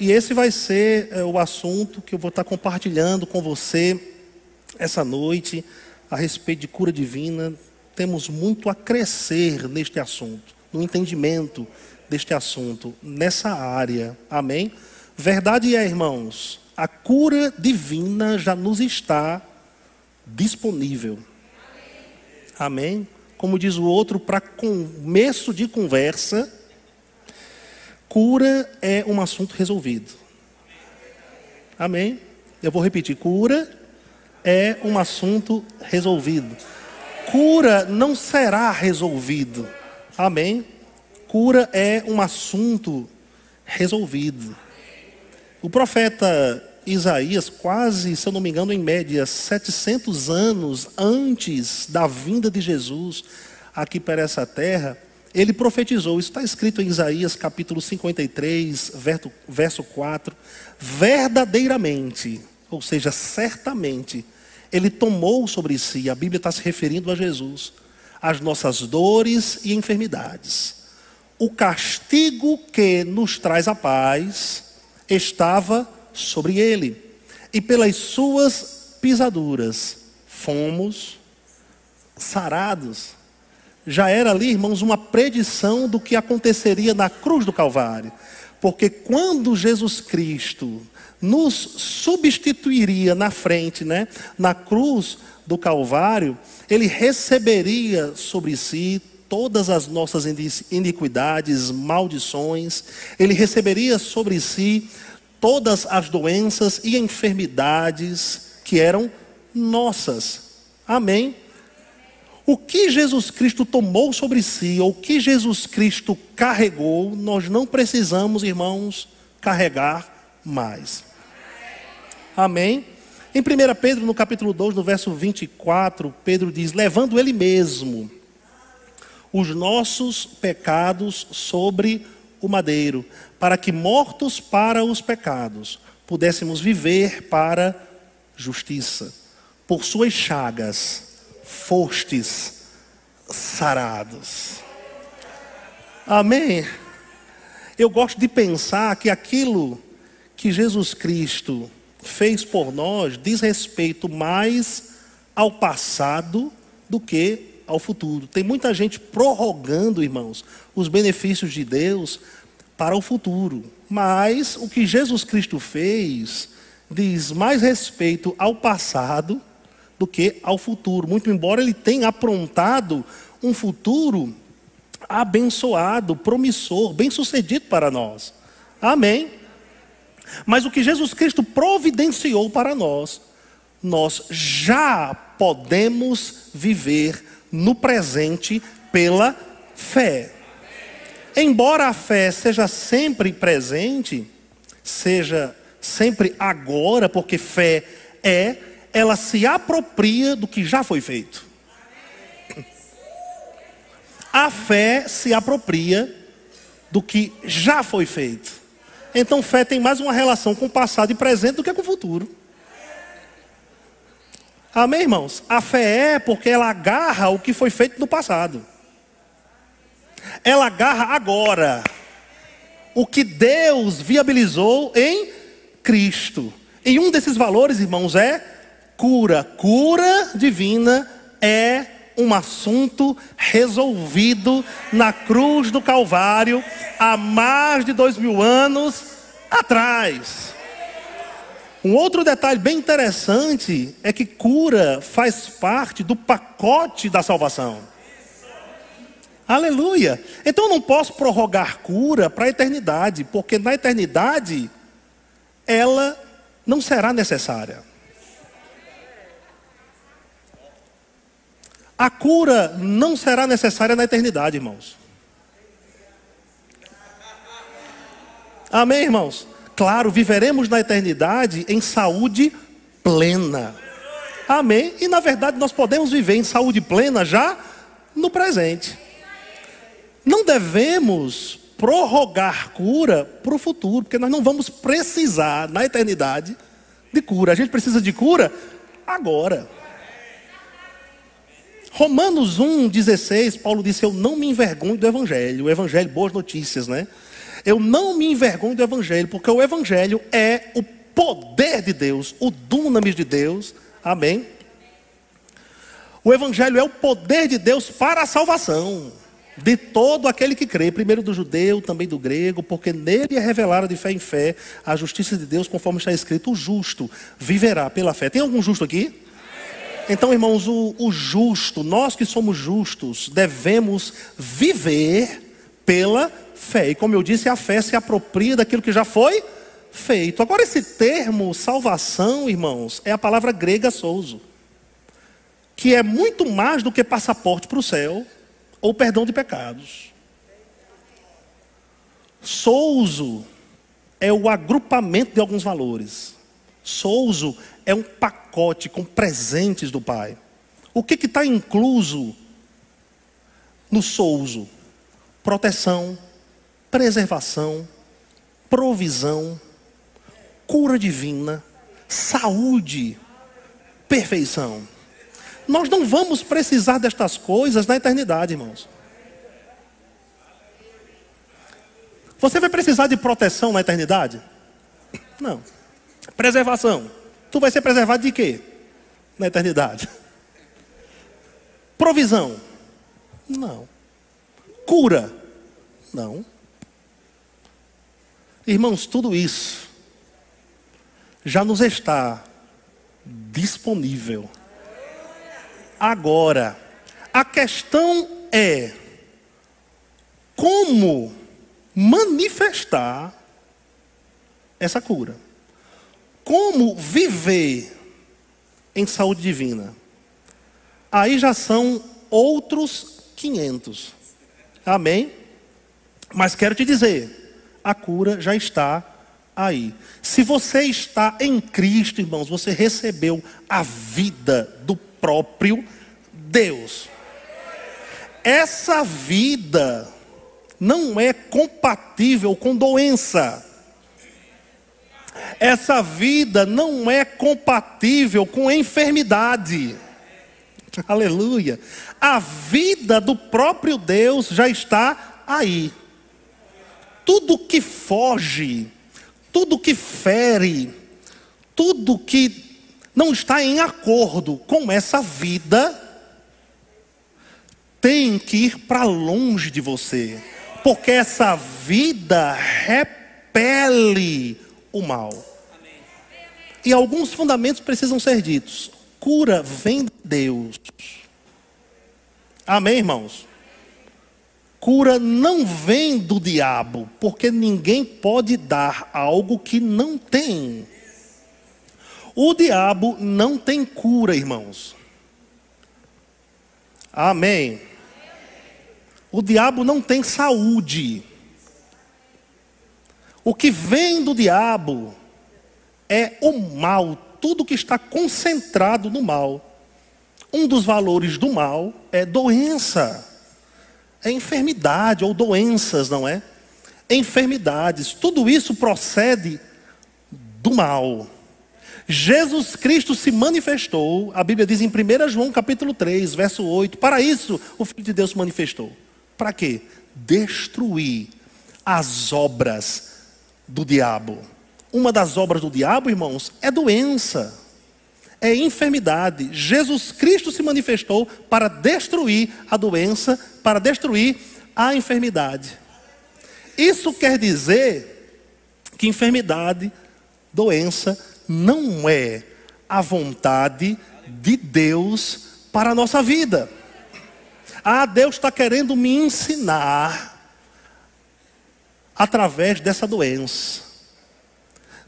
E esse vai ser é, o assunto que eu vou estar compartilhando com você essa noite a respeito de cura divina. Temos muito a crescer neste assunto, no entendimento deste assunto, nessa área. Amém? Verdade é, irmãos, a cura divina já nos está disponível. Amém? Como diz o outro, para começo de conversa, cura é um assunto resolvido. Amém? Eu vou repetir: cura é um assunto resolvido. Cura não será resolvido. Amém? Cura é um assunto resolvido. O profeta Isaías, quase, se eu não me engano, em média, 700 anos antes da vinda de Jesus aqui para essa terra, ele profetizou, isso está escrito em Isaías capítulo 53, verso, verso 4, verdadeiramente, ou seja, certamente, ele tomou sobre si, a Bíblia está se referindo a Jesus, as nossas dores e enfermidades. O castigo que nos traz a paz estava sobre ele, e pelas suas pisaduras fomos sarados. Já era ali, irmãos, uma predição do que aconteceria na cruz do Calvário. Porque quando Jesus Cristo nos substituiria na frente, né, na cruz do Calvário, ele receberia sobre si todas as nossas iniquidades, maldições, ele receberia sobre si todas as doenças e enfermidades que eram nossas. Amém? O que Jesus Cristo tomou sobre si, ou o que Jesus Cristo carregou, nós não precisamos, irmãos, carregar mais. Amém? Em 1 Pedro, no capítulo 2, no verso 24, Pedro diz: Levando ele mesmo os nossos pecados sobre o madeiro, para que, mortos para os pecados, pudéssemos viver para justiça. Por suas chagas fostes sarados. Amém? Eu gosto de pensar que aquilo que Jesus Cristo fez por nós diz respeito mais ao passado do que ao futuro. Tem muita gente prorrogando, irmãos, os benefícios de Deus para o futuro. Mas o que Jesus Cristo fez diz mais respeito ao passado do que ao futuro. Muito embora ele tenha aprontado um futuro abençoado, promissor, bem-sucedido para nós. Amém. Mas o que Jesus Cristo providenciou para nós, nós já podemos viver no presente pela fé. Embora a fé seja sempre presente, seja sempre agora, porque fé é, ela se apropria do que já foi feito. A fé se apropria do que já foi feito. Então, fé tem mais uma relação com o passado e presente do que com o futuro. Amém, irmãos? A fé é porque ela agarra o que foi feito no passado. Ela agarra agora o que Deus viabilizou em Cristo. E um desses valores, irmãos, é cura. Cura divina é um assunto resolvido na cruz do Calvário há mais de dois mil anos atrás. Um outro detalhe bem interessante é que cura faz parte do pacote da salvação. Aleluia. Então eu não posso prorrogar cura para a eternidade, porque na eternidade ela não será necessária. A cura não será necessária na eternidade, irmãos. Amém, irmãos? Claro, viveremos na eternidade em saúde plena. Amém? E na verdade nós podemos viver em saúde plena já no presente. Não devemos prorrogar cura para o futuro, porque nós não vamos precisar na eternidade de cura. A gente precisa de cura agora. Romanos 1,16, Paulo disse: Eu não me envergonho do Evangelho, o Evangelho, boas notícias, né? Eu não me envergonho do Evangelho, porque o Evangelho é o poder de Deus, o dunamis de Deus. Amém? O Evangelho é o poder de Deus para a salvação de todo aquele que crê, primeiro do judeu, também do grego, porque nele é revelada de fé em fé a justiça de Deus, conforme está escrito: o justo viverá pela fé. Tem algum justo aqui? Então, irmãos, o, o justo, nós que somos justos, devemos viver pela fé. E como eu disse, a fé se apropria daquilo que já foi feito. Agora, esse termo salvação, irmãos, é a palavra grega souzo, que é muito mais do que passaporte para o céu ou perdão de pecados. Souzo é o agrupamento de alguns valores. Souzo é um pacote com presentes do Pai. O que está incluso no souzo? Proteção, preservação, provisão, cura divina, saúde, perfeição. Nós não vamos precisar destas coisas na eternidade, irmãos. Você vai precisar de proteção na eternidade? Não. Preservação. Tu vai ser preservado de quê? Na eternidade. Provisão? Não. Cura? Não. Irmãos, tudo isso já nos está disponível agora. A questão é como manifestar essa cura. Como viver em saúde divina. Aí já são outros 500. Amém? Mas quero te dizer, a cura já está aí. Se você está em Cristo, irmãos, você recebeu a vida do próprio Deus. Essa vida não é compatível com doença. Essa vida não é compatível com enfermidade. Aleluia. A vida do próprio Deus já está aí. Tudo que foge, tudo que fere, tudo que não está em acordo com essa vida, tem que ir para longe de você, porque essa vida repele o mal. E alguns fundamentos precisam ser ditos. Cura vem de Deus. Amém, irmãos? Cura não vem do diabo, porque ninguém pode dar algo que não tem. O diabo não tem cura, irmãos. Amém. O diabo não tem saúde. O que vem do diabo é o mal, tudo que está concentrado no mal. Um dos valores do mal é doença, é enfermidade ou doenças, não é? Enfermidades, tudo isso procede do mal. Jesus Cristo se manifestou, a Bíblia diz em 1 João capítulo 3, verso 8, para isso o Filho de Deus se manifestou. Para quê? Destruir as obras do diabo. Uma das obras do diabo, irmãos, é doença, é enfermidade. Jesus Cristo se manifestou para destruir a doença, para destruir a enfermidade. Isso quer dizer que enfermidade, doença, não é a vontade de Deus para a nossa vida. Ah, Deus está querendo me ensinar através dessa doença.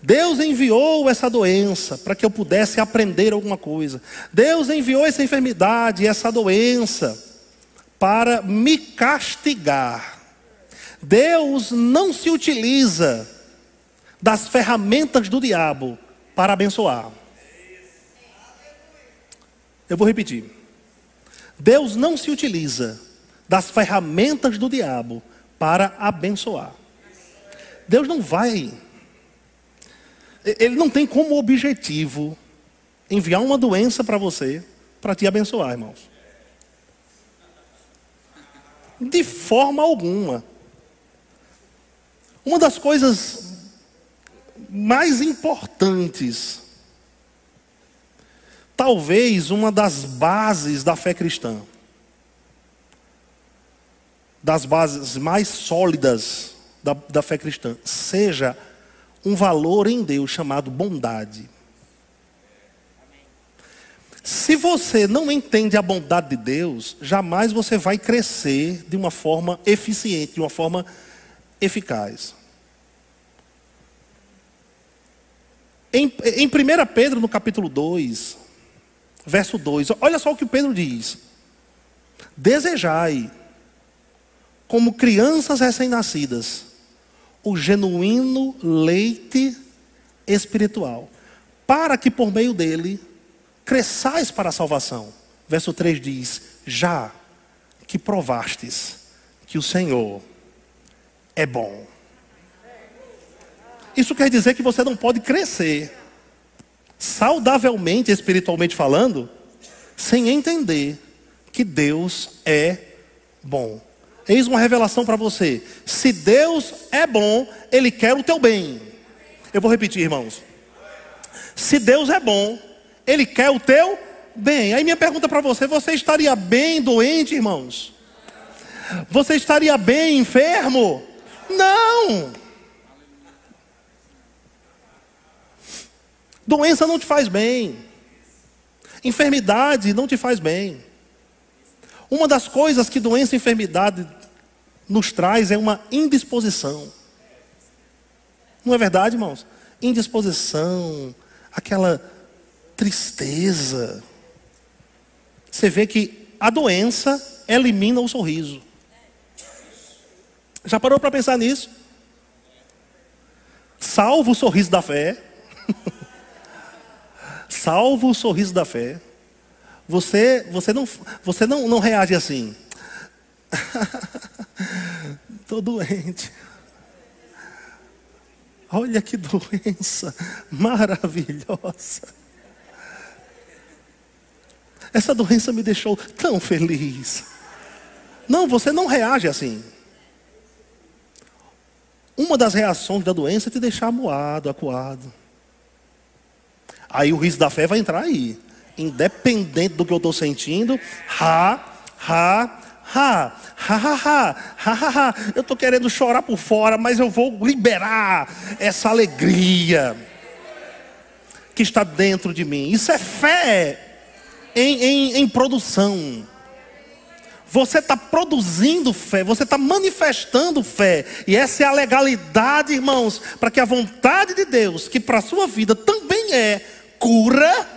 Deus enviou essa doença para que eu pudesse aprender alguma coisa. Deus enviou essa enfermidade, essa doença, para me castigar. Deus não se utiliza das ferramentas do diabo para abençoar. Eu vou repetir. Deus não se utiliza das ferramentas do diabo para abençoar. Deus não vai. Ele não tem como objetivo enviar uma doença para você para te abençoar, irmãos. De forma alguma. Uma das coisas mais importantes, talvez uma das bases da fé cristã, das bases mais sólidas da, da fé cristã, seja um valor em Deus chamado bondade. Se você não entende a bondade de Deus, jamais você vai crescer de uma forma eficiente, de uma forma eficaz. Em, em 1 Pedro, no capítulo 2, verso 2, olha só o que Pedro diz: Desejai, como crianças recém-nascidas, o genuíno leite espiritual, para que por meio dele cresçais para a salvação. Verso 3 diz: Já que provastes que o Senhor é bom. Isso quer dizer que você não pode crescer saudavelmente, espiritualmente falando, sem entender que Deus é bom. Eis uma revelação para você: se Deus é bom, Ele quer o teu bem. Eu vou repetir, irmãos. Se Deus é bom, Ele quer o teu bem. Aí minha pergunta para você: você estaria bem doente, irmãos? Você estaria bem enfermo? Não. Doença não te faz bem. Enfermidade não te faz bem. Uma das coisas que doença e enfermidade nos traz é uma indisposição. Não é verdade, irmãos? Indisposição, aquela tristeza. Você vê que a doença elimina o sorriso. Já parou para pensar nisso? Salvo o sorriso da fé. Salvo o sorriso da fé. Você, você não, você não, não reage assim. Estou doente. Olha que doença maravilhosa. Essa doença me deixou tão feliz. Não, você não reage assim. Uma das reações da doença é te deixar moado, acuado. Aí o riso da fé vai entrar aí. Independente do que eu estou sentindo, ha, ha, ha, ha, ha, ha, ha, ha, ha. Eu estou querendo chorar por fora, mas eu vou liberar essa alegria que está dentro de mim. Isso é fé em, em, em produção. Você está produzindo fé, você está manifestando fé. E essa é a legalidade, irmãos, para que a vontade de Deus, que para a sua vida também é cura,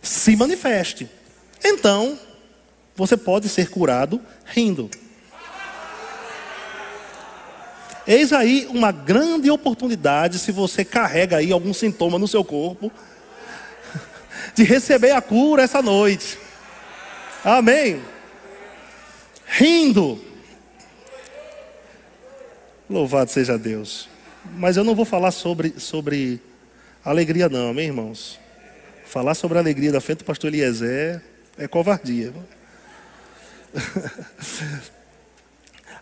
se manifeste. Então, você pode ser curado rindo. Eis aí uma grande oportunidade, se você carrega aí algum sintoma no seu corpo, de receber a cura essa noite. Amém. Rindo. Louvado seja Deus. Mas eu não vou falar sobre, sobre alegria, não, amém, irmãos? Falar sobre a alegria da frente do pastor Eliezer é covardia.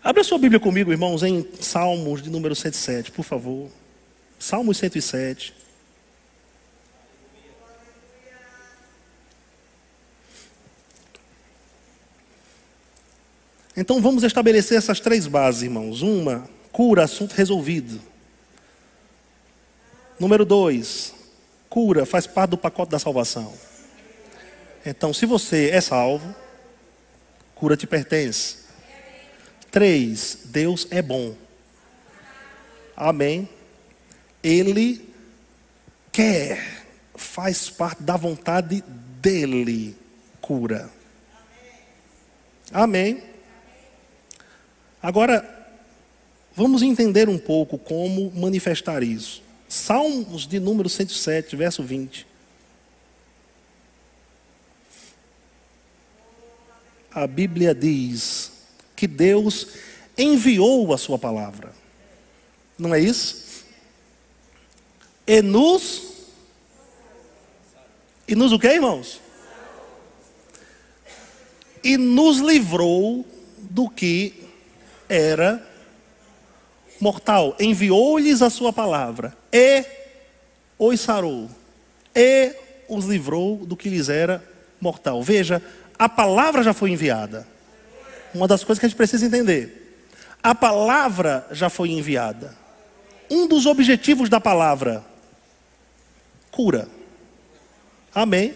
Abra sua Bíblia comigo, irmãos, em Salmos de número 107, por favor. Salmos 107. Então vamos estabelecer essas três bases, irmãos. Uma, cura, assunto resolvido. Número dois, cura, faz parte do pacote da salvação. Então, se você é salvo, cura te pertence. Três, Deus é bom. Amém. Ele quer, faz parte da vontade dele, cura. Amém. Agora, vamos entender um pouco como manifestar isso. Salmos de número 107, verso 20. A Bíblia diz que Deus enviou a sua palavra. Não é isso? E nos E nos o que, irmãos? E nos livrou do que era mortal, enviou-lhes a sua palavra, e os sarou, e os livrou do que lhes era mortal. Veja, a palavra já foi enviada. Uma das coisas que a gente precisa entender. A palavra já foi enviada. Um dos objetivos da palavra, cura. Amém?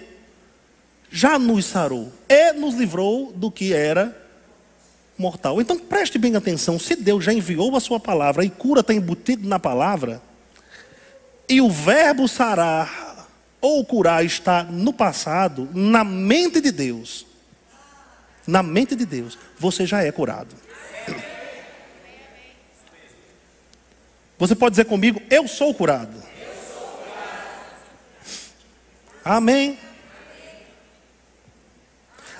Já nos sarou e nos livrou do que era mortal. Então preste bem atenção: se Deus já enviou a sua palavra e cura está embutido na palavra, e o verbo sarar ou curar está no passado, na mente de Deus, na mente de Deus, você já é curado. Você pode dizer comigo: Eu sou curado. Amém.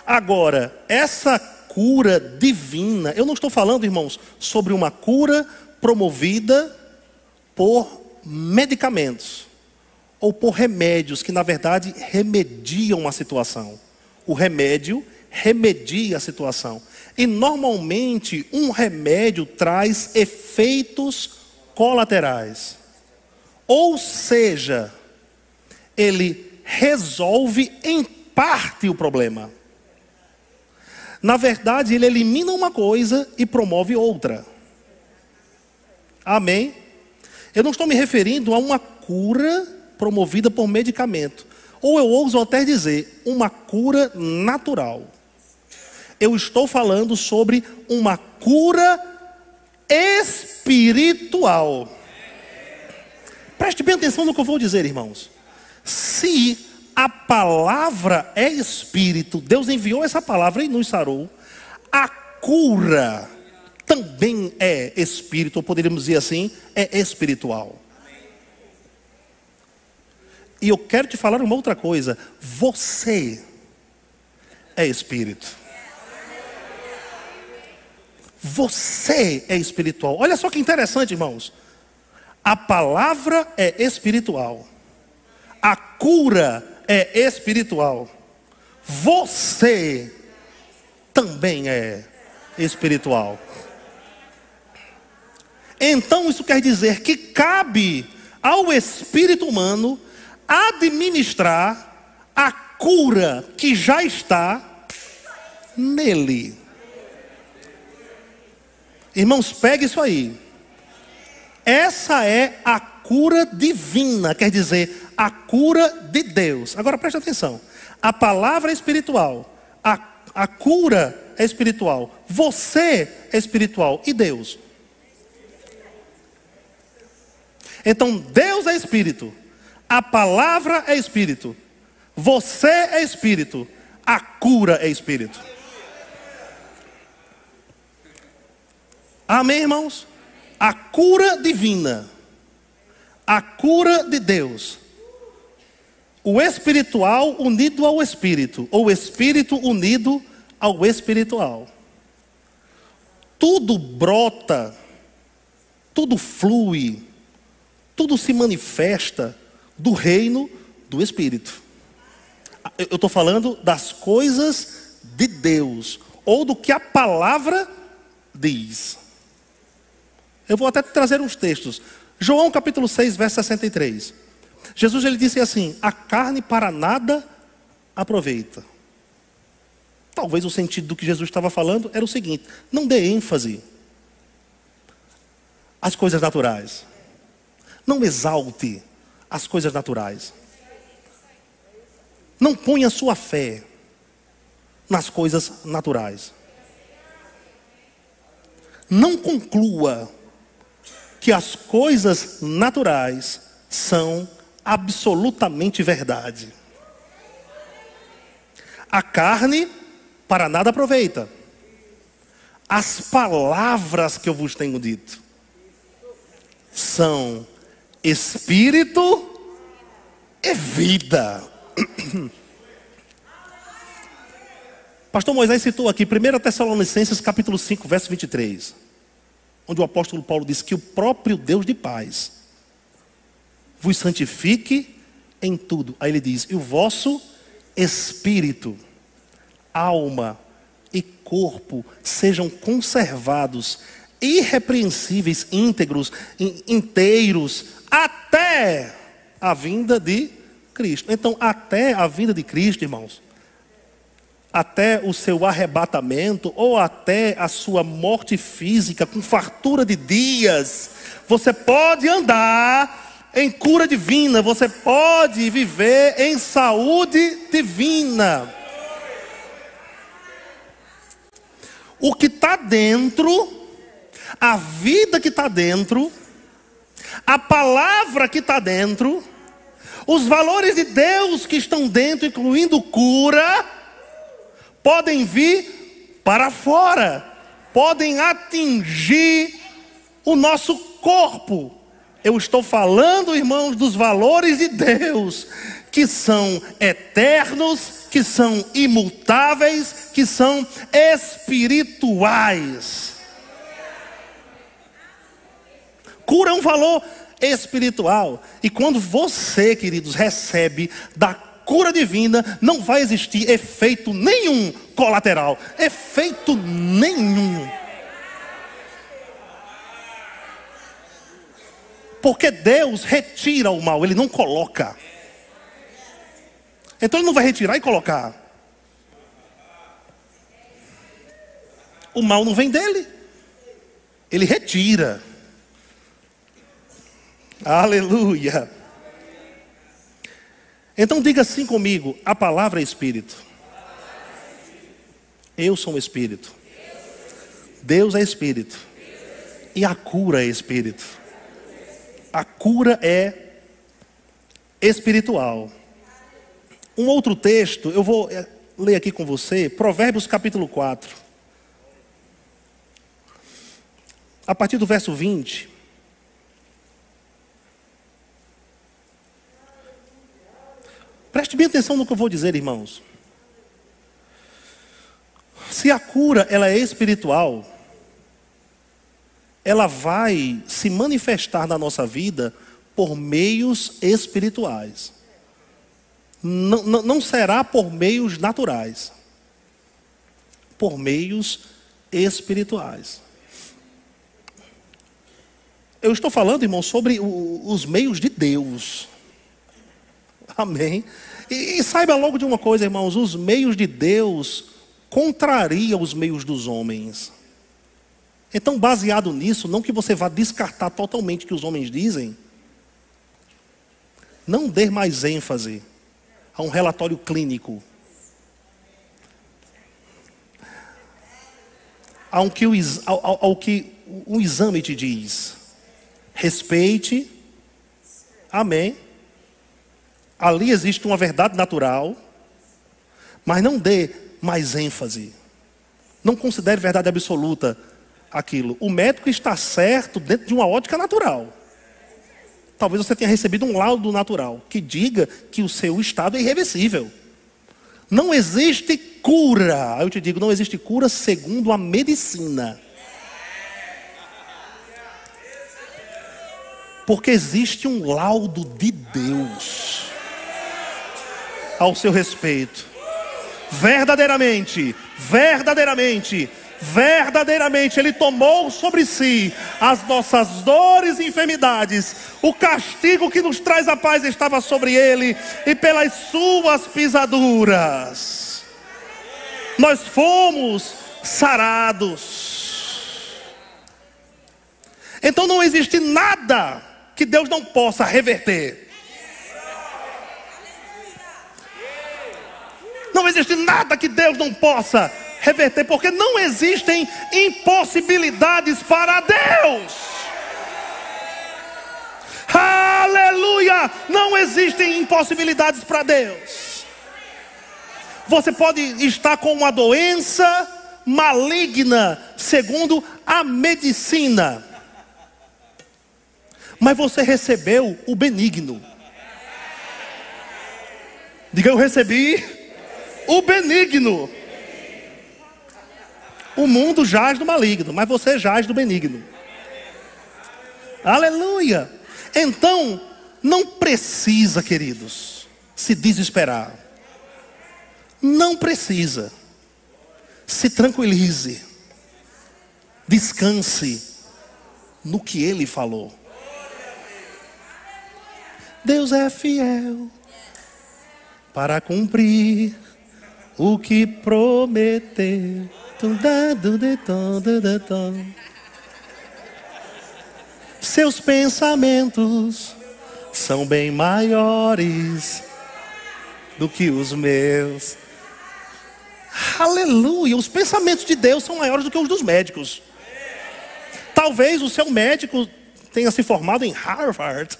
Agora, essa cura divina. Eu não estou falando, irmãos, sobre uma cura promovida por medicamentos ou por remédios que, na verdade, remediam a situação. O remédio remedia a situação. E normalmente um remédio traz efeitos colaterais. Ou seja, ele resolve em parte o problema. Na verdade, ele elimina uma coisa e promove outra. Amém? Eu não estou me referindo a uma cura promovida por medicamento. Ou eu ouso até dizer, uma cura natural. Eu estou falando sobre uma cura espiritual. Preste bem atenção no que eu vou dizer, irmãos. Se a palavra é espírito, Deus enviou essa palavra e nos sarou. A cura também é espírito, ou poderíamos dizer assim, é espiritual. E eu quero te falar uma outra coisa: você é espírito. Você é espiritual. Olha só que interessante, irmãos. A palavra é espiritual. A cura é espiritual, você também é espiritual. Então isso quer dizer que cabe ao espírito humano administrar a cura que já está nele. Irmãos, pegue isso aí. Essa é a cura divina, quer dizer, a cura de Deus. Agora preste atenção: a palavra é espiritual, a, a cura é espiritual, você é espiritual e Deus. Então Deus é espírito, a palavra é espírito, você é espírito, a cura é espírito. Amém, irmãos? A cura divina, a cura de Deus o espiritual unido ao espírito, ou o espírito unido ao espiritual. Tudo brota, tudo flui, tudo se manifesta do reino do espírito. Eu estou falando das coisas de Deus, ou do que a palavra diz. Eu vou até trazer uns textos. João capítulo 6, verso 63. Jesus ele disse assim: a carne para nada aproveita. Talvez o sentido do que Jesus estava falando era o seguinte: não dê ênfase às coisas naturais. Não exalte as coisas naturais. Não ponha sua fé nas coisas naturais. Não conclua que as coisas naturais são absolutamente verdade. A carne para nada aproveita. As palavras que eu vos tenho dito são espírito e vida. Pastor Moisés citou aqui 1 Tessalonicenses capítulo 5, verso 23, onde o apóstolo Paulo diz que o próprio Deus de paz vos santifique em tudo. Aí ele diz: e o vosso espírito, alma e corpo sejam conservados irrepreensíveis, íntegros, inteiros, até a vinda de Cristo. Então, até a vinda de Cristo, irmãos, até o seu arrebatamento ou até a sua morte física com fartura de dias, você pode andar em cura divina, você pode viver em saúde divina. O que está dentro, a vida que está dentro, a palavra que está dentro, os valores de Deus que estão dentro, incluindo cura, podem vir para fora, podem atingir o nosso corpo. Eu estou falando, irmãos, dos valores de Deus, que são eternos, que são imutáveis, que são espirituais. Cura é um valor espiritual. E quando você, queridos, recebe da cura divina, não vai existir efeito nenhum colateral. Efeito nenhum. Porque Deus retira o mal, Ele não coloca. Então Ele não vai retirar e colocar. O mal não vem dele, Ele retira. Aleluia. Então diga assim comigo: a palavra é espírito. Eu sou um espírito. Deus é espírito. E a cura é espírito. A cura é espiritual. Um outro texto, eu vou eh, ler aqui com você, Provérbios capítulo 4. A partir do verso 20. Preste bem atenção no que eu vou dizer, irmãos. Se a cura ela é espiritual, ela vai se manifestar na nossa vida por meios espirituais. Não, não, não será por meios naturais, por meios espirituais. Eu estou falando, irmão, sobre os meios de Deus. Amém. E, e, saiba logo de uma coisa, irmãos: os meios de Deus contrariam os meios dos homens. Então, baseado nisso, não que você vá descartar totalmente o que os homens dizem, não dê mais ênfase a um relatório clínico. Ao que, o, ao, ao que o exame te diz. Respeite. Amém ali existe uma verdade natural, mas não dê mais ênfase. Não considere verdade absoluta aquilo. O médico está certo dentro de uma ótica natural. Talvez você tenha recebido um laudo natural que diga que o seu estado é irreversível. Não existe cura. Eu te digo, não existe cura segundo a medicina. Porque existe um laudo de Deus ao seu respeito. Verdadeiramente, verdadeiramente, verdadeiramente Ele tomou sobre si as nossas dores e enfermidades. O castigo que nos traz a paz estava sobre Ele, e pelas Suas pisaduras, nós fomos sarados. Então não existe nada que Deus não possa reverter. Não existe nada que Deus não possa reverter, porque não existem impossibilidades para Deus. Aleluia! Não existem impossibilidades para Deus. Você pode estar com uma doença maligna, segundo a medicina, mas você recebeu o benigno. Diga, eu recebi o benigno. O mundo jaz do maligno, mas você jaz do benigno. Aleluia. Então, não precisa, queridos, se desesperar. Não precisa. Se tranquilize. Descanse. no que ele falou. Deus é fiel para cumprir o que prometeu. Seus pensamentos são bem maiores do que os meus. Aleluia! Os pensamentos de Deus são maiores do que os dos médicos. Talvez o seu médico tenha se formado em Harvard.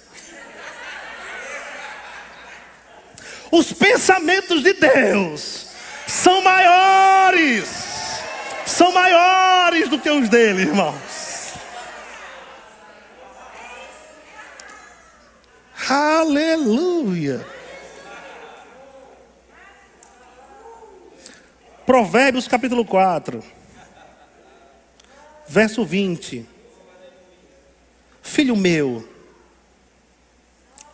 Os pensamentos de Deus são maiores, são maiores do que os dele, irmãos. Aleluia. Provérbios capítulo 4, verso 20. Filho meu,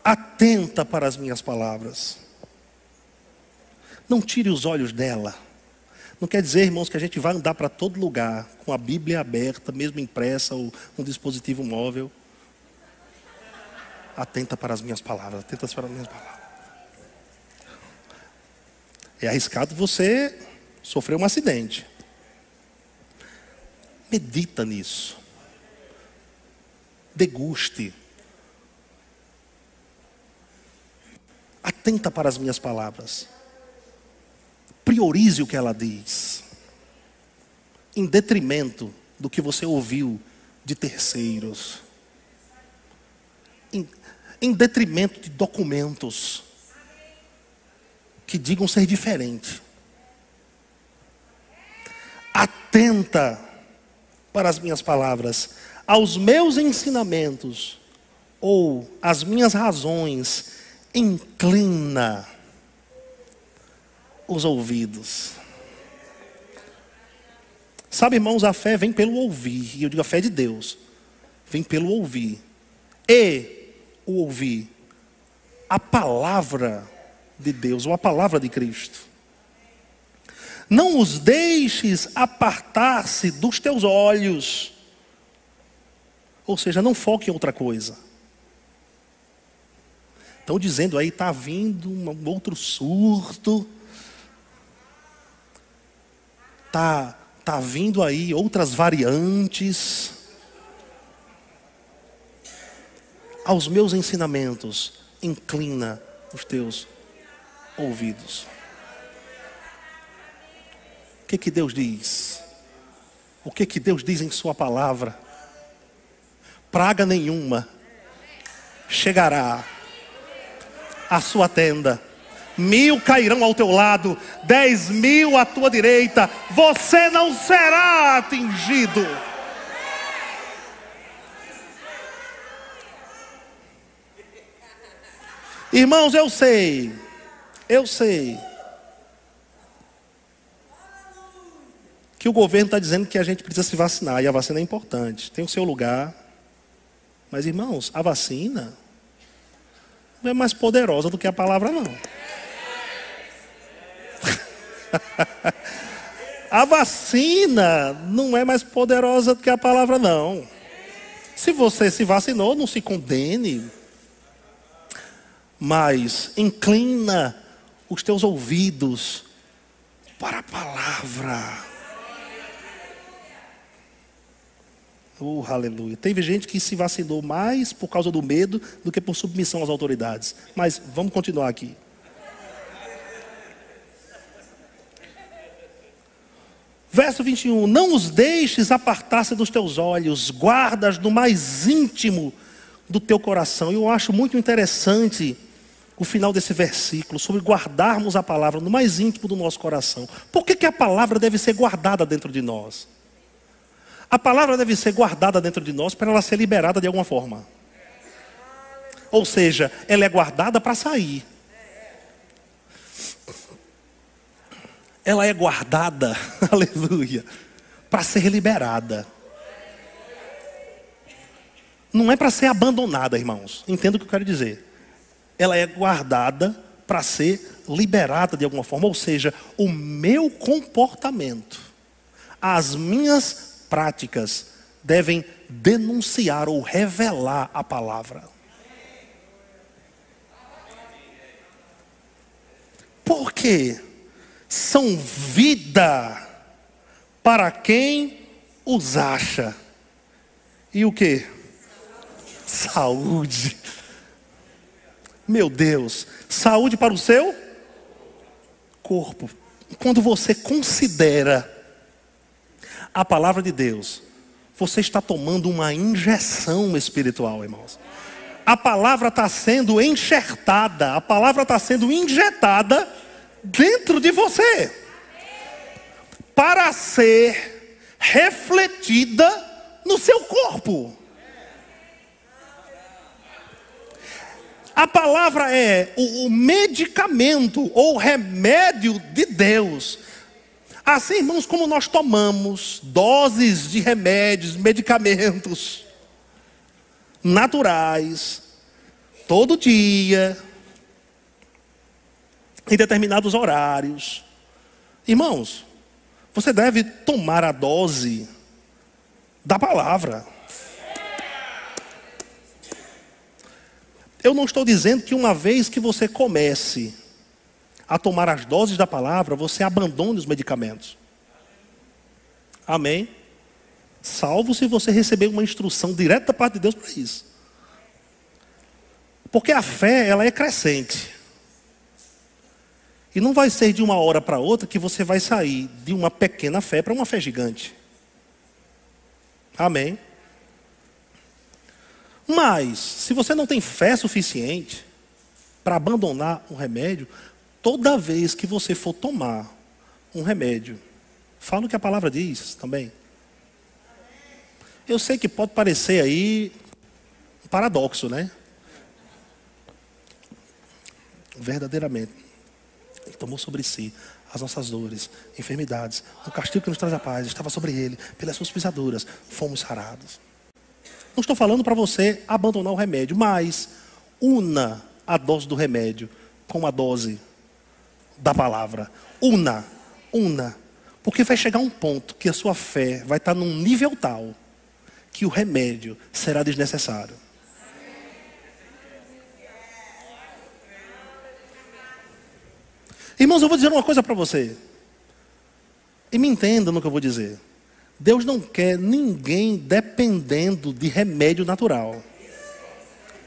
atenta para as minhas palavras. Não tire os olhos dela. Não quer dizer, irmãos, que a gente vai andar para todo lugar com a Bíblia aberta, mesmo impressa ou um dispositivo móvel. Atenta para as minhas palavras, atenta para as minhas palavras. É arriscado você sofreu um acidente. Medita nisso. Deguste. Atenta para as minhas palavras. Priorize o que ela diz. Em detrimento do que você ouviu de terceiros. Em, em detrimento de documentos que digam ser diferente atenta para as minhas palavras, aos meus ensinamentos ou às minhas razões, inclina os ouvidos. Sabe, irmãos, a fé vem pelo ouvir, e eu digo a fé de Deus, vem pelo ouvir. E o ouvir a palavra de Deus, ou a palavra de Cristo. Não os deixes apartar-se dos teus olhos. Ou seja, não foque em outra coisa. Estão dizendo aí, está vindo um outro surto. Está tá vindo aí outras variantes. Aos meus ensinamentos, inclina os teus ouvidos que, que Deus diz? O que, que Deus diz em Sua palavra? Praga nenhuma chegará à sua tenda. Mil cairão ao teu lado, dez mil à tua direita, você não será atingido. Irmãos, eu sei, eu sei que o governo está dizendo que a gente precisa se vacinar e a vacina é importante, tem o seu lugar. Mas irmãos, a vacina não é mais poderosa do que a palavra, não. a vacina não é mais poderosa do que a palavra, não. Se você se vacinou, não se condene, mas inclina os teus ouvidos para a palavra. Oh, aleluia. Teve gente que se vacinou mais por causa do medo do que por submissão às autoridades. Mas vamos continuar aqui. Verso 21: Não os deixes apartar-se dos teus olhos, guardas no mais íntimo do teu coração. Eu acho muito interessante o final desse versículo, sobre guardarmos a palavra no mais íntimo do nosso coração. Por que, que a palavra deve ser guardada dentro de nós? A palavra deve ser guardada dentro de nós para ela ser liberada de alguma forma. Ou seja, ela é guardada para sair. Ela é guardada, aleluia, para ser liberada. Não é para ser abandonada, irmãos. Entenda o que eu quero dizer. Ela é guardada para ser liberada de alguma forma. Ou seja, o meu comportamento, as minhas práticas devem denunciar ou revelar a palavra. Porque são vida para quem os acha. E o que? Saúde. Meu Deus, saúde para o seu corpo. Quando você considera a palavra de Deus, você está tomando uma injeção espiritual, irmãos. A palavra está sendo enxertada, a palavra está sendo injetada dentro de você para ser refletida no seu corpo. A palavra é o, medicamento ou remédio de Deus. Assim, irmãos, como nós tomamos doses de remédios, medicamentos naturais, todo dia, em determinados horários. Irmãos, você deve tomar a dose da palavra. Eu não estou dizendo que uma vez que você comece a tomar as doses da palavra, você abandone os medicamentos. Amém? Salvo se você receber uma instrução direta da parte de Deus para isso. Porque a fé, ela é crescente. E não vai ser de uma hora para outra que você vai sair de uma pequena fé para uma fé gigante. Amém? Mas, se você não tem fé suficiente para abandonar um remédio, toda vez que você for tomar um remédio, fala o que a palavra diz também. Eu sei que pode parecer aí um paradoxo, né? Verdadeiramente. Tomou sobre si as nossas dores, enfermidades, o castigo que nos traz a paz estava sobre ele, pelas suas pisaduras, fomos sarados. Não estou falando para você abandonar o remédio, mas una a dose do remédio com a dose da palavra. Una, una. Porque vai chegar um ponto que a sua fé vai estar num nível tal que o remédio será desnecessário. Irmãos, eu vou dizer uma coisa para você. E me entenda no que eu vou dizer. Deus não quer ninguém dependendo de remédio natural.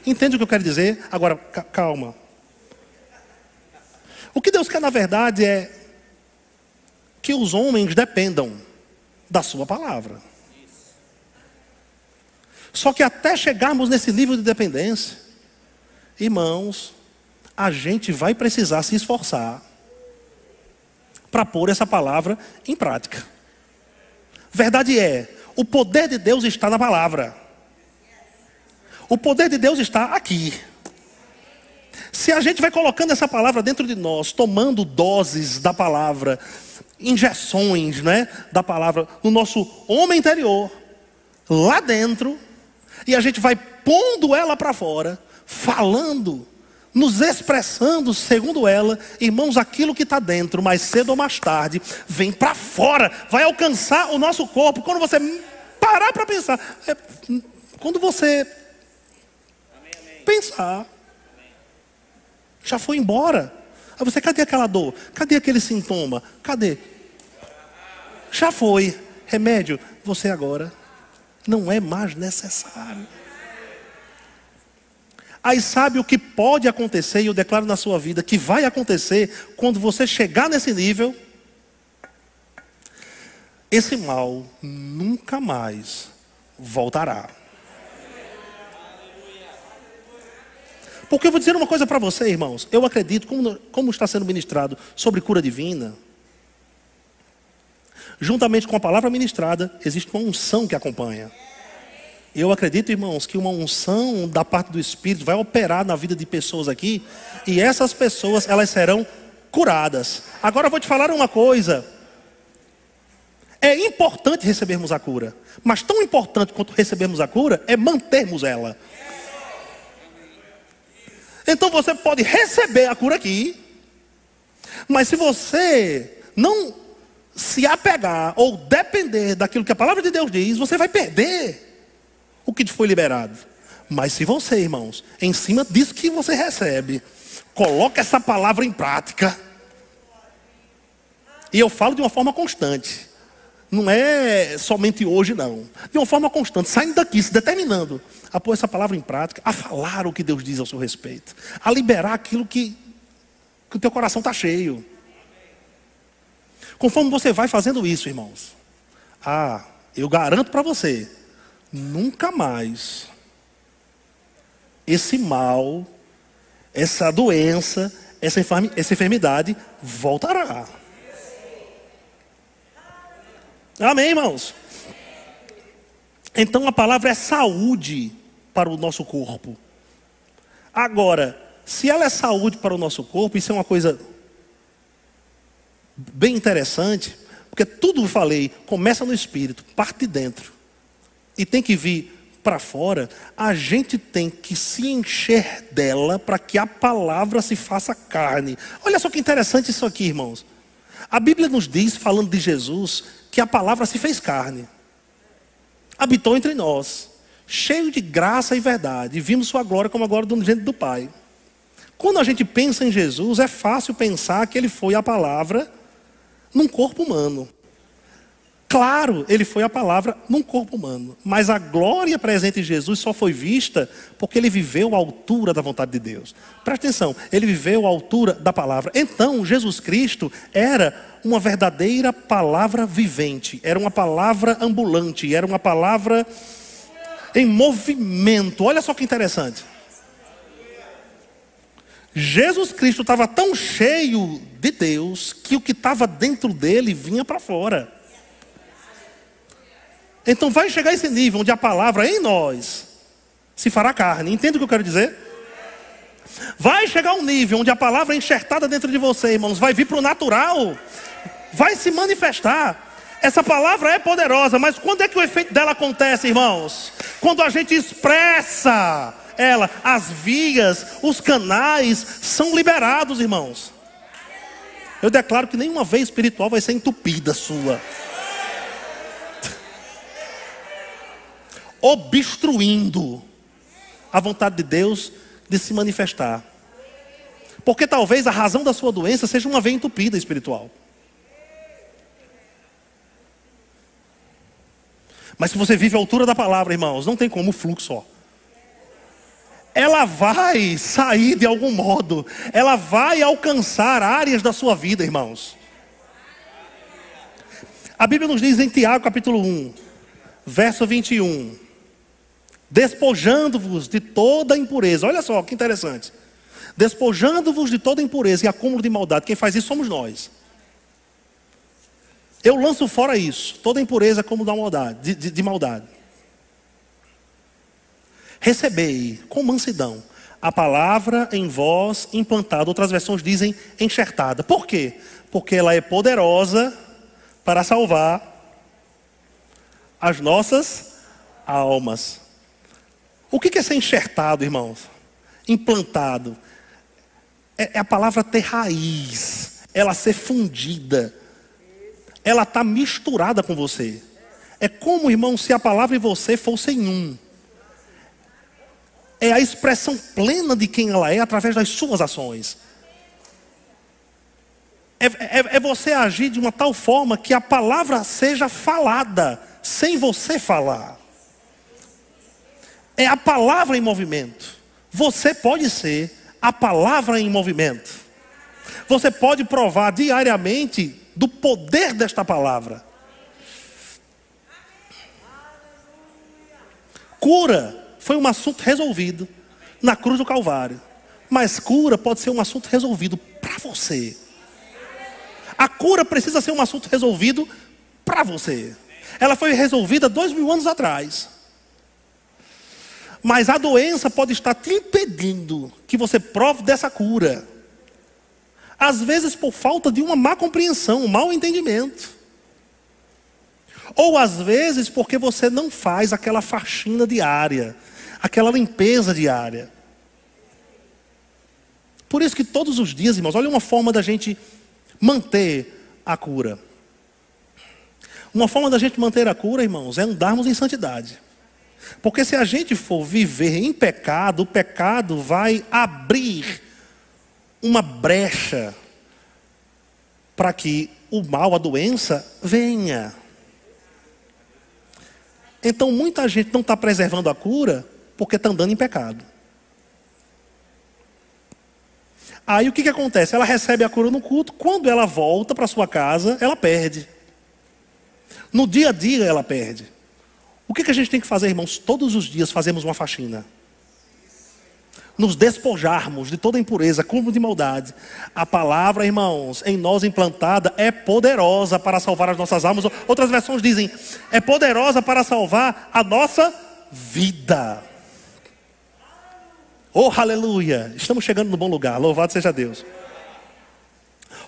Entende o que eu quero dizer? Agora, calma. O que Deus quer, na verdade, é que os homens dependam da Sua palavra. Só que até chegarmos nesse nível de dependência, irmãos, a gente vai precisar se esforçar para pôr essa palavra em prática. Verdade é, o poder de Deus está na palavra. O poder de Deus está aqui. Se a gente vai colocando essa palavra dentro de nós, tomando doses da palavra, injeções, né, da palavra no nosso homem interior, lá dentro, e a gente vai pondo ela para fora, falando nos expressando segundo ela, irmãos, aquilo que está dentro, mais cedo ou mais tarde, vem para fora, vai alcançar o nosso corpo. Quando você parar para pensar, é, quando você amém, amém. pensar, já foi embora. Aí você, cadê aquela dor? Cadê aquele sintoma? Cadê? Já foi. Remédio, você agora não é mais necessário. Aí sabe o que pode acontecer, e eu declaro na sua vida que vai acontecer quando você chegar nesse nível. Esse mal nunca mais voltará. Porque eu vou dizer uma coisa para você, irmãos. Eu acredito, como, como está sendo ministrado sobre cura divina, juntamente com a palavra ministrada, existe uma unção que acompanha. Eu acredito, irmãos, que uma unção da parte do Espírito vai operar na vida de pessoas aqui, e essas pessoas, elas serão curadas. Agora eu vou te falar uma coisa. É importante recebermos a cura, mas tão importante quanto recebermos a cura é mantermos ela. Então você pode receber a cura aqui, mas se você não se apegar ou depender daquilo que a palavra de Deus diz, você vai perder o que te foi liberado. Mas se você, irmãos, em cima disso que você recebe, coloca essa palavra em prática. E eu falo de uma forma constante. Não é somente hoje, não. De uma forma constante, saindo daqui, se determinando a pôr essa palavra em prática, a falar o que Deus diz ao seu respeito, a liberar aquilo que, que o teu coração está cheio. Conforme você vai fazendo isso, irmãos, ah, eu garanto para você, nunca mais esse mal, essa doença, essa enfermidade voltará. Amém, irmãos? Então a palavra é saúde para o nosso corpo. Agora, se ela é saúde para o nosso corpo, isso é uma coisa bem interessante, porque tudo que falei começa no espírito, parte de dentro, e tem que vir para fora, a gente tem que se encher dela para que a palavra se faça carne. Olha só que interessante isso aqui, irmãos. A Bíblia nos diz, falando de Jesus, que a palavra se fez carne, habitou entre nós, cheio de graça e verdade, vimos sua glória como a glória do gente do Pai. Quando a gente pensa em Jesus, é fácil pensar que ele foi a palavra num corpo humano. Claro, ele foi a palavra num corpo humano, mas a glória presente em Jesus só foi vista porque ele viveu à altura da vontade de Deus. Presta atenção, ele viveu à altura da palavra. Então, Jesus Cristo era uma verdadeira palavra vivente, era uma palavra ambulante, era uma palavra em movimento. Olha só que interessante. Jesus Cristo estava tão cheio de Deus que o que estava dentro dele vinha para fora. Então vai chegar esse nível onde a palavra em nós se fará carne. Entende o que eu quero dizer? Vai chegar um nível onde a palavra é enxertada dentro de você, irmãos, vai vir para o natural, vai se manifestar. Essa palavra é poderosa, mas quando é que o efeito dela acontece, irmãos? Quando a gente expressa ela, as vias, os canais são liberados, irmãos. Eu declaro que nenhuma veia espiritual vai ser entupida sua. Obstruindo a vontade de Deus de se manifestar. Porque talvez a razão da sua doença seja uma veia entupida espiritual. Mas se você vive a altura da palavra, irmãos, não tem como o fluxo, ó. Ela vai sair de algum modo, ela vai alcançar áreas da sua vida, irmãos. A Bíblia nos diz em Tiago capítulo 1, verso 21 despojando-vos de toda impureza. Olha só que interessante. Despojando-vos de toda impureza e acúmulo de maldade. Quem faz isso somos nós. Eu lanço fora isso, toda impureza como da maldade, de, de, de maldade. Recebei com mansidão a palavra em vós implantada. Outras versões dizem enxertada. Por quê? Porque ela é poderosa para salvar as nossas almas. O que é ser enxertado, irmãos? Implantado. É, é a palavra ter raiz, ela ser fundida, ela está misturada com você. É como, irmão, se a palavra e você fossem um. É a expressão plena de quem ela é através das suas ações. É, é, é, você agir de uma tal forma que a palavra seja falada, sem você falar é a palavra em movimento. Você pode ser a palavra em movimento. Você pode provar diariamente do poder desta palavra. Cura foi um assunto resolvido na cruz do Calvário. Mas cura pode ser um assunto resolvido para você. A cura precisa ser um assunto resolvido para você. Ela foi resolvida dois mil anos atrás. Mas a doença pode estar te impedindo que você prove dessa cura. Às vezes por falta de uma má compreensão, um mau entendimento. Ou às vezes porque você não faz aquela faxina diária, aquela limpeza diária. Por isso que todos os dias, irmãos, olha uma forma da gente manter a cura. Uma forma da gente manter a cura, irmãos, é andarmos em santidade. Porque se a gente for viver em pecado, o pecado vai abrir uma brecha para que o mal, a doença, venha. Então muita gente não está preservando a cura porque está andando em pecado. Aí o que, que acontece? Ela recebe a cura no culto, quando ela volta para sua casa, ela perde. No dia a dia ela perde. O que, que a gente tem que fazer, irmãos? Todos os dias fazemos uma faxina. Nos despojarmos de toda impureza, cúmulo de maldade. A palavra, irmãos, em nós implantada, é poderosa para salvar as nossas almas. Outras versões dizem, é poderosa para salvar a nossa vida. Oh, aleluia! Estamos chegando no bom lugar. Louvado seja Deus.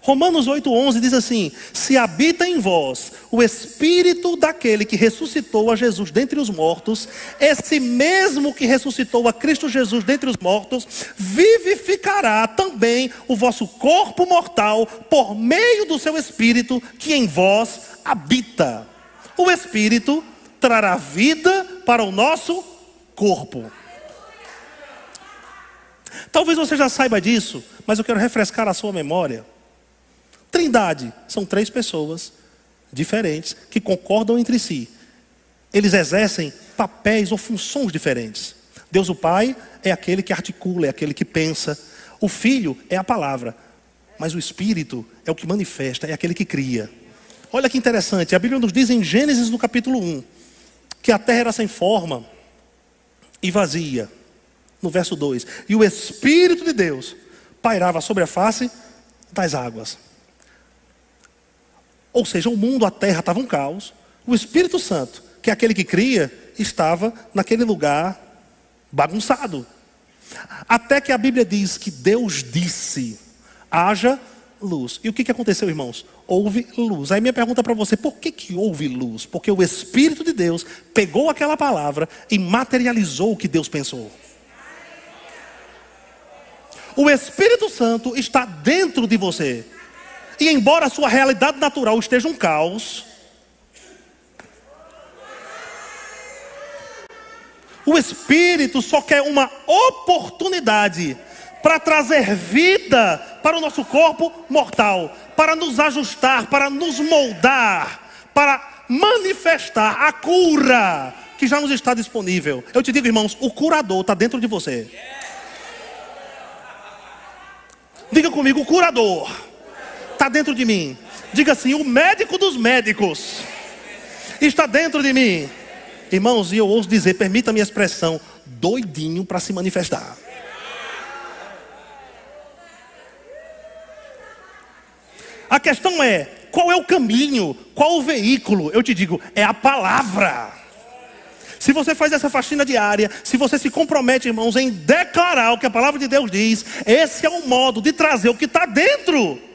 Romanos 8,11 diz assim: Se habita em vós o espírito daquele que ressuscitou a Jesus dentre os mortos, esse mesmo que ressuscitou a Cristo Jesus dentre os mortos, vivificará também o vosso corpo mortal por meio do seu espírito que em vós habita. O espírito trará vida para o nosso corpo. Talvez você já saiba disso, mas eu quero refrescar a sua memória. Trindade são três pessoas diferentes que concordam entre si. Eles exercem papéis ou funções diferentes. Deus o Pai é aquele que articula, é aquele que pensa. O Filho é a palavra, mas o Espírito é o que manifesta, é aquele que cria. Olha que interessante, a Bíblia nos diz em Gênesis no capítulo 1 que a terra era sem forma e vazia no verso 2: E o Espírito de Deus pairava sobre a face das águas. Ou seja, o mundo, a terra estava um caos. O Espírito Santo, que é aquele que cria, estava naquele lugar bagunçado. Até que a Bíblia diz que Deus disse: haja luz. E o que, que aconteceu, irmãos? Houve luz. Aí minha pergunta para você: por que, que houve luz? Porque o Espírito de Deus pegou aquela palavra e materializou o que Deus pensou. O Espírito Santo está dentro de você. E embora a sua realidade natural esteja um caos, o Espírito só quer uma oportunidade para trazer vida para o nosso corpo mortal, para nos ajustar, para nos moldar, para manifestar a cura que já nos está disponível. Eu te digo, irmãos, o curador está dentro de você. Diga comigo, o curador está dentro de mim. Diga assim: o médico dos médicos está dentro de mim. Irmãos, e eu ouso dizer, permita a minha expressão, doidinho para se manifestar. A questão é: qual é o caminho, qual o veículo? Eu te digo, é a palavra. Se você faz essa faxina diária, se você se compromete, irmãos, em declarar o que a palavra de Deus diz, esse é o modo de trazer o que está dentro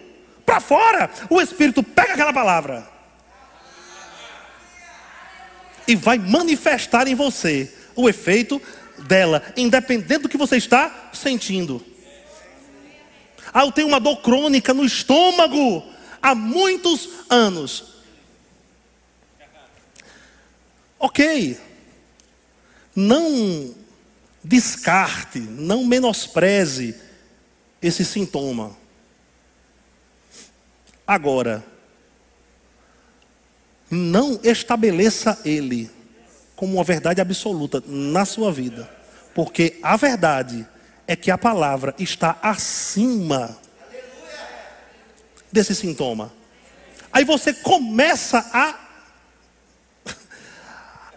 para fora. O Espírito pega aquela palavra e vai manifestar em você o efeito dela, independente do que você está sentindo. Ah, eu tenho uma dor crônica no estômago há muitos anos. Ok, não descarte, não menospreze esse sintoma. Agora, não estabeleça ele como uma verdade absoluta na sua vida, porque a verdade é que a palavra está acima desse sintoma. Aí você começa a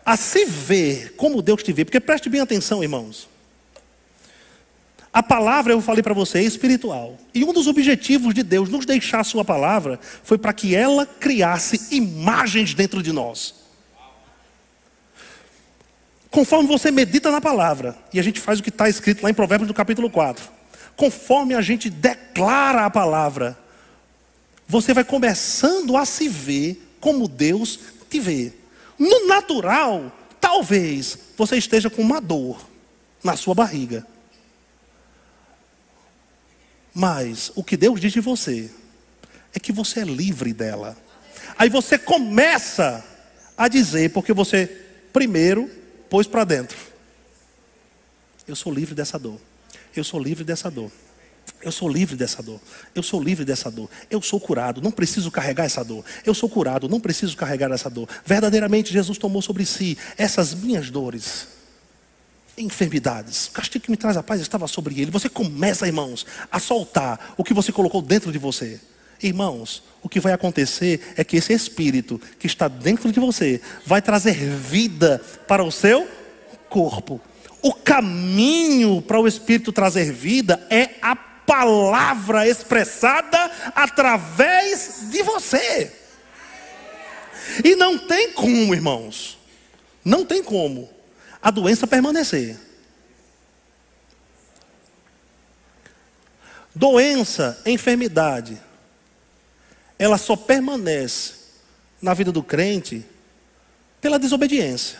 a se ver como Deus te vê. Porque preste bem atenção, irmãos. A palavra, eu falei para você, é espiritual. E um dos objetivos de Deus nos deixar a sua palavra foi para que ela criasse imagens dentro de nós. Conforme você medita na palavra, e a gente faz o que está escrito lá em Provérbios no capítulo 4, conforme a gente declara a palavra, você vai começando a se ver como Deus te vê. No natural, talvez você esteja com uma dor na sua barriga. Mas o que Deus diz de você é que você é livre dela. Aí você começa a dizer, porque você primeiro pôs para dentro. Eu sou livre dessa dor. Eu sou livre dessa dor. Eu sou livre dessa dor. Eu sou livre dessa dor. Eu sou curado. Não preciso carregar essa dor. Eu sou curado. Não preciso carregar essa dor. Verdadeiramente, Jesus tomou sobre si essas minhas dores, enfermidades. O castigo que me traz a paz estava sobre ele. Você começa, irmãos, a soltar o que você colocou dentro de você. Irmãos, o que vai acontecer é que esse espírito que está dentro de você vai trazer vida para o seu corpo. O caminho para o espírito trazer vida é a palavra expressada através de você. E não tem como, irmãos, não tem como a doença permanecer. Doença, enfermidade, ela só permanece na vida do crente pela desobediência.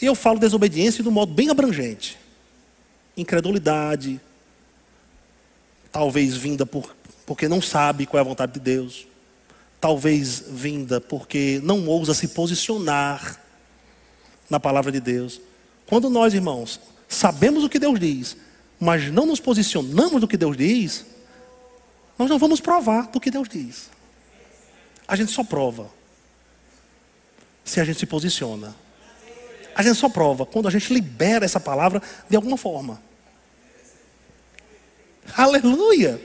E eu falo desobediência de um modo bem abrangente. Incredulidade, talvez vinda por, porque não sabe qual é a vontade de Deus, talvez vinda porque não ousa se posicionar na palavra de Deus. Quando nós, irmãos, sabemos o que Deus diz, mas não nos posicionamos no que Deus diz, nós não vamos provar do que Deus diz. A gente só prova se a gente se posiciona. A gente só prova quando a gente libera essa palavra de alguma forma. Aleluia!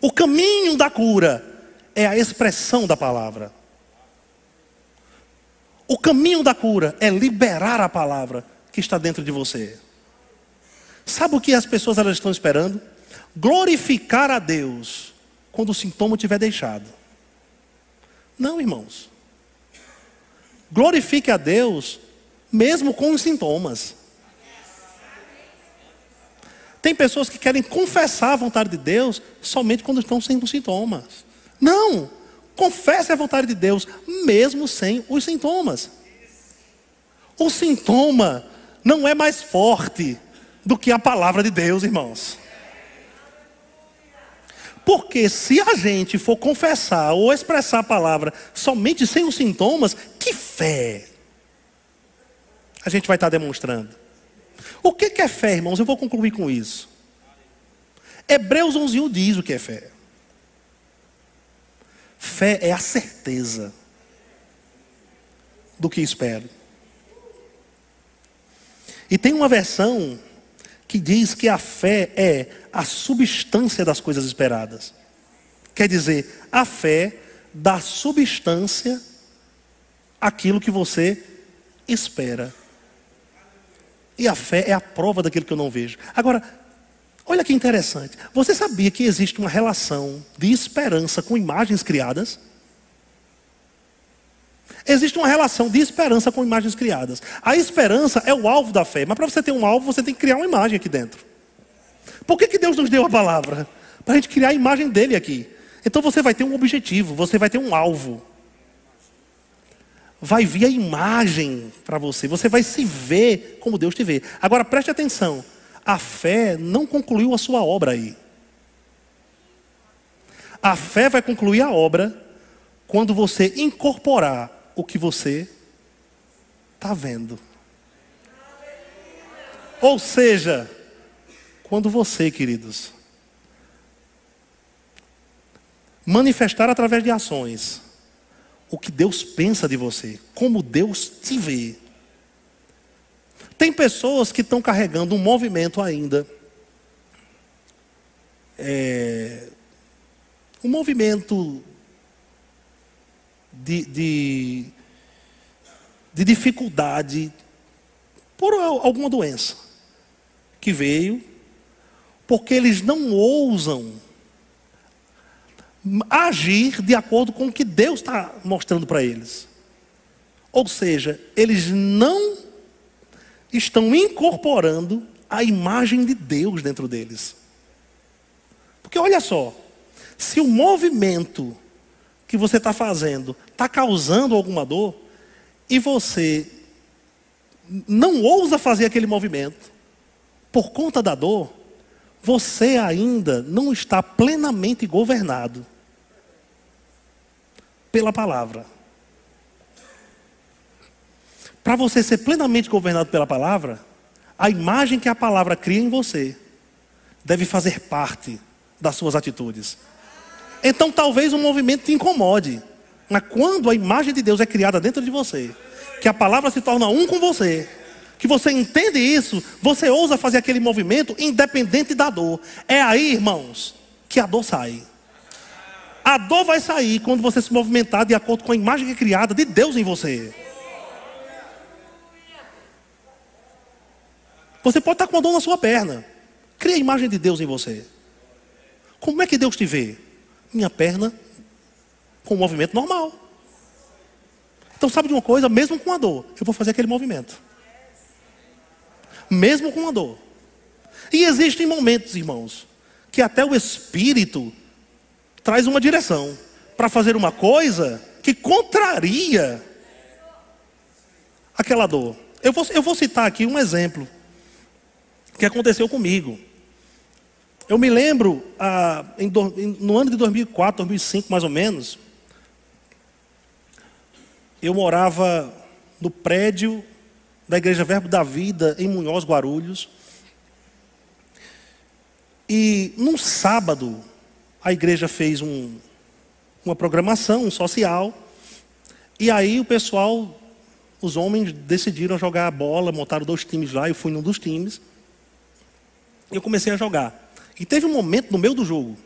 O caminho da cura é a expressão da palavra. O caminho da cura é liberar a palavra que está dentro de você. Sabe o que as pessoas elas estão esperando? glorificar a Deus quando o sintoma tiver deixado. Não, irmãos. Glorifique a Deus mesmo com os sintomas. Tem pessoas que querem confessar a vontade de Deus somente quando estão sem sintomas. Não! Confesse a vontade de Deus mesmo sem os sintomas. O sintoma não é mais forte do que a palavra de Deus, irmãos. Porque se a gente for confessar ou expressar a palavra somente sem os sintomas, que fé a gente vai estar demonstrando? O que é fé, irmãos? Eu vou concluir com isso. Hebreus 11 diz o que é fé. Fé é a certeza do que espero. E tem uma versão que diz que a fé é a substância das coisas esperadas. Quer dizer, a fé dá substância àquilo que você espera. E a fé é a prova daquilo que eu não vejo. Agora, olha que interessante. Você sabia que existe uma relação de esperança com imagens criadas? Existe uma relação de esperança com imagens criadas. A esperança é o alvo da fé, mas para você ter um alvo, você tem que criar uma imagem aqui dentro. Por que, que Deus nos deu a palavra? Para a gente criar a imagem dele aqui. Então você vai ter um objetivo, você vai ter um alvo. Vai vir a imagem para você, você vai se ver como Deus te vê. Agora preste atenção: a fé não concluiu a sua obra aí. A fé vai concluir a obra quando você incorporar o que você está vendo. Ou seja, quando você, queridos, manifestar através de ações o que Deus pensa de você, como Deus te vê. Tem pessoas que estão carregando um movimento ainda, é, um movimento de, de, de dificuldade por alguma doença que veio, porque eles não ousam agir de acordo com o que Deus está mostrando para eles. Ou seja, eles não estão incorporando a imagem de Deus dentro deles. Porque olha só, se o movimento que você está fazendo está causando alguma dor e você não ousa fazer aquele movimento por conta da dor, você ainda não está plenamente governado pela palavra. Para você ser plenamente governado pela palavra, a imagem que a palavra cria em você deve fazer parte das suas atitudes. Então talvez o movimento te incomode. Mas quando a imagem de Deus é criada dentro de você, que a palavra se torna um com você, que você entende isso, você ousa fazer aquele movimento independente da dor. É aí, irmãos, que a dor sai. A dor vai sair quando você se movimentar de acordo com a imagem que é criada de Deus em você. Você pode estar com uma dor na sua perna. Cria a imagem de Deus em você. Como é que Deus te vê? Minha perna com um movimento normal. Então, sabe de uma coisa? Mesmo com a dor, eu vou fazer aquele movimento. Mesmo com a dor. E existem momentos, irmãos, que até o Espírito traz uma direção para fazer uma coisa que contraria aquela dor. Eu vou, eu vou citar aqui um exemplo que aconteceu comigo. Eu me lembro, ah, em, no ano de 2004, 2005 mais ou menos, eu morava no prédio da Igreja Verbo da Vida, em Munhoz, Guarulhos. E num sábado, a igreja fez um, uma programação um social. E aí o pessoal, os homens decidiram jogar a bola, montaram dois times lá, eu fui num dos times. Eu comecei a jogar. E teve um momento no meio do jogo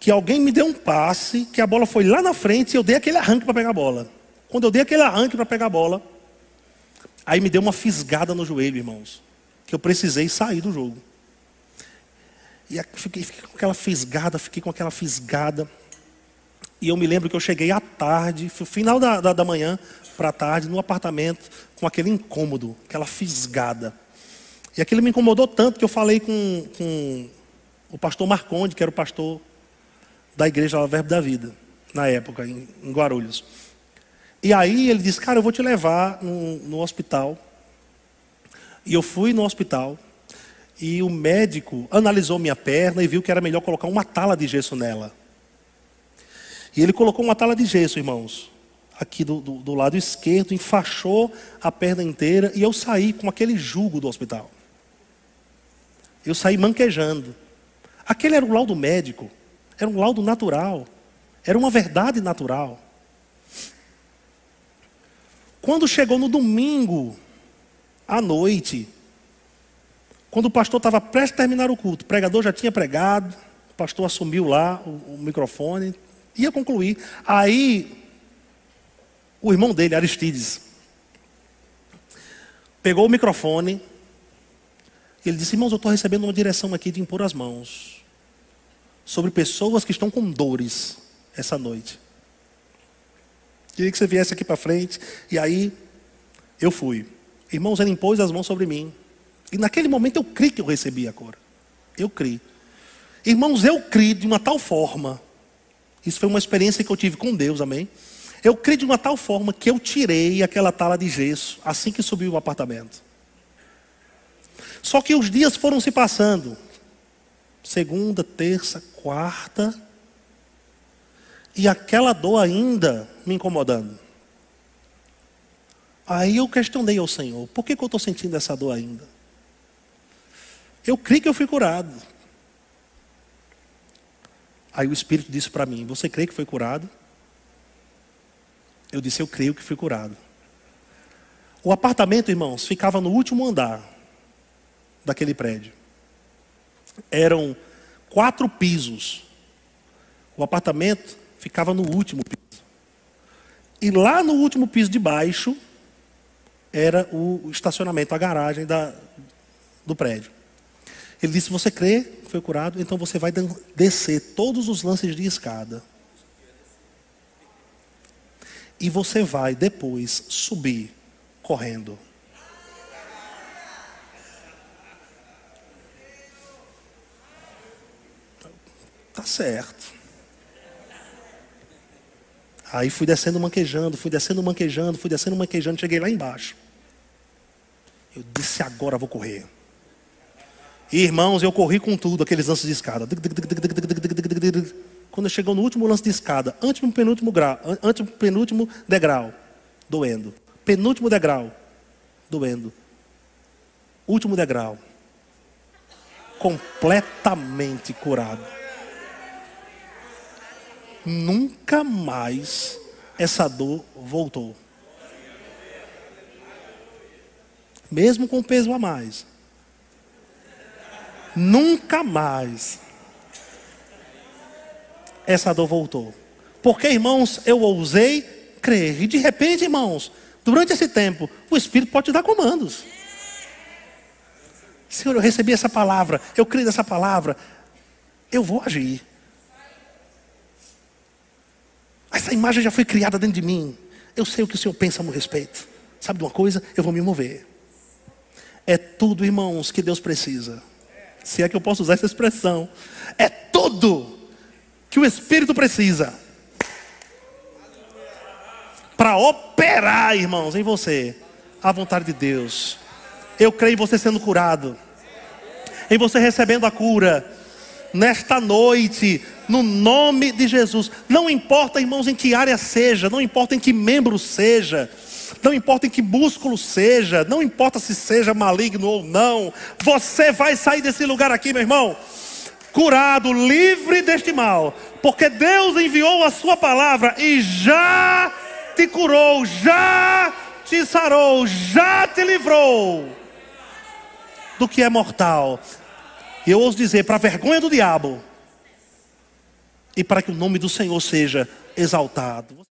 que alguém me deu um passe, que a bola foi lá na frente e eu dei aquele arranque para pegar a bola. Quando eu dei aquele arranque para pegar a bola, aí me deu uma fisgada no joelho, irmãos, que eu precisei sair do jogo. E fiquei, fiquei com aquela fisgada, fiquei com aquela fisgada. E eu me lembro que eu cheguei à tarde, final da, da, da manhã para a tarde, no apartamento, com aquele incômodo, aquela fisgada. E aquilo me incomodou tanto que eu falei com, com o pastor Marconde, que era o pastor da igreja Verbo da Vida, na época, em, em Guarulhos. E aí ele disse, cara, eu vou te levar no, no hospital. E eu fui no hospital. E o médico analisou minha perna e viu que era melhor colocar uma tala de gesso nela. E ele colocou uma tala de gesso, irmãos, aqui do, do, do, lado esquerdo, enfaixou a perna inteira e eu saí com aquele jugo do hospital. Eu saí manquejando. Aquele era o laudo médico. Era um laudo natural. Era uma verdade natural. Quando chegou no domingo, à noite, quando o pastor estava prestes a terminar o culto, o pregador já tinha pregado, o pastor assumiu lá o, o microfone, ia concluir. Aí, o irmão dele, Aristides, pegou o microfone, ele disse: Irmãos, eu estou recebendo uma direção aqui de impor as mãos sobre pessoas que estão com dores essa noite. Queria que você viesse aqui para frente. E aí, eu fui. Irmãos, ele impôs as mãos sobre mim. E naquele momento eu criei que eu recebi a cura. Eu criei. Irmãos, eu criei de uma tal forma. Isso foi uma experiência que eu tive com Deus, amém? Eu criei de uma tal forma que eu tirei aquela tala de gesso assim que subi o apartamento. Só que os dias foram se passando segunda, terça, quarta, e aquela dor ainda me incomodando. Aí eu questionei ao Senhor: por que, que eu estou sentindo essa dor ainda? Eu creio que eu fui curado. Aí o Espírito disse para mim: Você crê que foi curado? Eu disse: Eu creio que fui curado. O apartamento, irmãos, ficava no último andar daquele prédio. Eram quatro pisos. O apartamento ficava no último piso. E lá no último piso de baixo era o estacionamento, a garagem da, do prédio. Ele disse: Você crê que foi curado? Então você vai descer todos os lances de escada. E você vai depois subir correndo. Tá certo. Aí fui descendo manquejando, fui descendo manquejando, fui descendo manquejando, cheguei lá embaixo. Eu disse, agora vou correr. Irmãos, eu corri com tudo, aqueles lances de escada. Quando chegou no último lance de escada, antes do penúltimo grau, antes do penúltimo degrau, doendo. Penúltimo degrau, doendo. Último degrau, completamente curado. Nunca mais essa dor voltou. Mesmo com peso a mais. Nunca mais essa dor voltou. Porque, irmãos, eu ousei crer. E de repente, irmãos, durante esse tempo, o Espírito pode te dar comandos. Senhor, eu recebi essa palavra, eu creio nessa palavra, eu vou agir. Essa imagem já foi criada dentro de mim. Eu sei o que o Senhor pensa a meu respeito. Sabe de uma coisa? Eu vou me mover. É tudo, irmãos, que Deus precisa. Se é que eu posso usar essa expressão. É tudo que o Espírito precisa para operar, irmãos, em você a vontade de Deus. Eu creio em você sendo curado, em você recebendo a cura nesta noite, no nome de Jesus. Não importa, irmãos, em que área seja, não importa em que membro seja, não importa em que músculo seja, não importa se seja maligno ou não, você vai sair desse lugar aqui, meu irmão, curado, livre deste mal, porque Deus enviou a Sua palavra e já te curou, já te sarou, já te livrou do que é mortal. E eu ouso dizer, para vergonha do diabo, e para que o nome do Senhor seja exaltado.